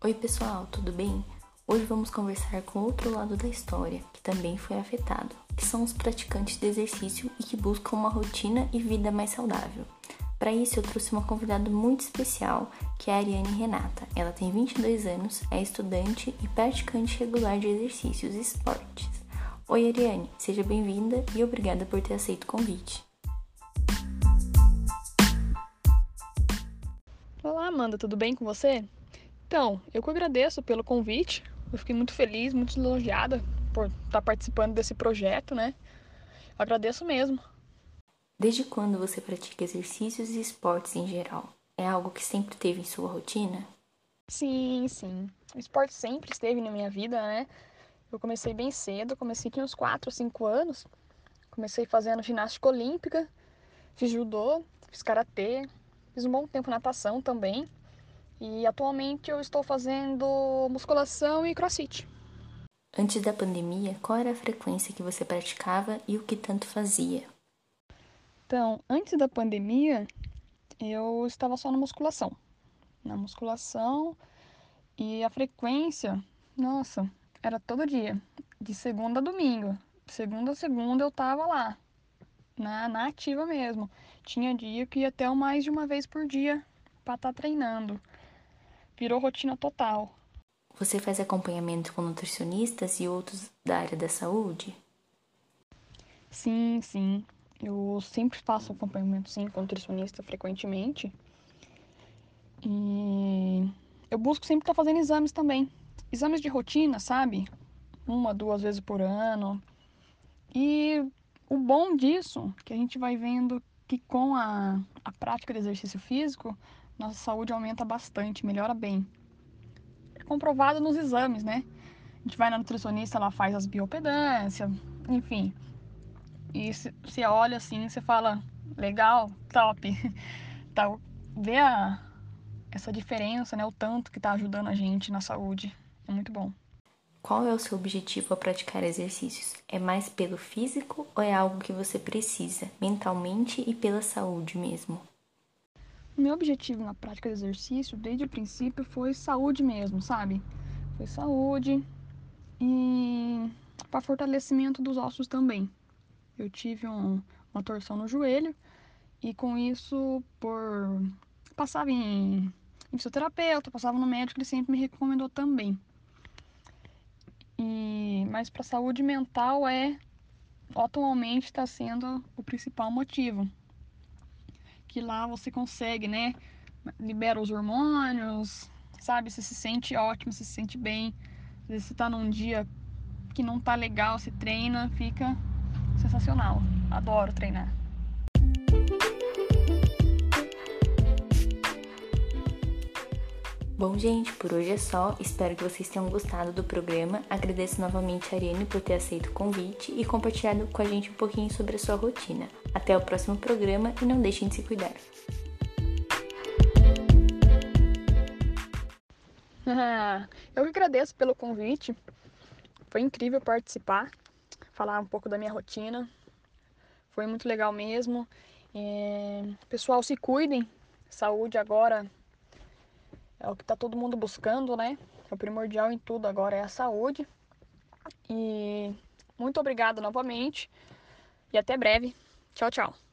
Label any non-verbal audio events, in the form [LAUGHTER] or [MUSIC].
Oi, pessoal, tudo bem? Hoje vamos conversar com outro lado da história, que também foi afetado, que são os praticantes de exercício e que buscam uma rotina e vida mais saudável. Para isso, eu trouxe uma convidada muito especial, que é a Ariane Renata. Ela tem 22 anos, é estudante e praticante regular de exercícios e esportes. Oi, Ariane, seja bem-vinda e obrigada por ter aceito o convite. Olá, Amanda, tudo bem com você? Então, eu que agradeço pelo convite. Eu fiquei muito feliz, muito elogiada por estar participando desse projeto, né? Eu agradeço mesmo. Desde quando você pratica exercícios e esportes em geral? É algo que sempre teve em sua rotina? Sim, sim. O esporte sempre esteve na minha vida, né? Eu comecei bem cedo, comecei com uns 4 ou 5 anos. Comecei fazendo ginástica olímpica, fiz judô, fiz karatê, fiz um bom tempo natação também. E atualmente eu estou fazendo musculação e crossfit. Antes da pandemia, qual era a frequência que você praticava e o que tanto fazia? Então, antes da pandemia, eu estava só na musculação. Na musculação e a frequência, nossa, era todo dia, de segunda a domingo. Segunda a segunda eu tava lá, na, na ativa mesmo. Tinha dia que ia até mais de uma vez por dia para estar tá treinando virou rotina total. Você faz acompanhamento com nutricionistas e outros da área da saúde? Sim, sim. Eu sempre faço acompanhamento sim com nutricionista frequentemente. E eu busco sempre estar fazendo exames também. Exames de rotina, sabe? Uma, duas vezes por ano. E o bom disso, que a gente vai vendo que com a, a prática de exercício físico, nossa saúde aumenta bastante, melhora bem. É comprovado nos exames, né? A gente vai na nutricionista, ela faz as biopedâncias, enfim. E você olha assim, você fala, legal, top. [LAUGHS] tá, vê a, essa diferença, né? O tanto que tá ajudando a gente na saúde. É muito bom. Qual é o seu objetivo ao praticar exercícios? É mais pelo físico ou é algo que você precisa, mentalmente e pela saúde mesmo? Meu objetivo na prática do exercício, desde o princípio, foi saúde mesmo, sabe? Foi saúde e para fortalecimento dos ossos também. Eu tive um, uma torção no joelho e com isso, por passava em, em fisioterapeuta, passava no médico, ele sempre me recomendou também. E mas para saúde mental é atualmente está sendo o principal motivo que lá você consegue, né? Libera os hormônios, sabe? Você se sente ótimo, você se sente bem. Às vezes você tá num dia que não tá legal, você treina, fica sensacional. Adoro treinar. Bom, gente, por hoje é só. Espero que vocês tenham gostado do programa. Agradeço novamente a Ariane por ter aceito o convite e compartilhado com a gente um pouquinho sobre a sua rotina. Até o próximo programa e não deixem de se cuidar. [LAUGHS] Eu agradeço pelo convite. Foi incrível participar, falar um pouco da minha rotina. Foi muito legal mesmo. É... Pessoal, se cuidem. Saúde agora é o que está todo mundo buscando, né? O primordial em tudo agora é a saúde. E muito obrigada novamente e até breve. Tchau, tchau.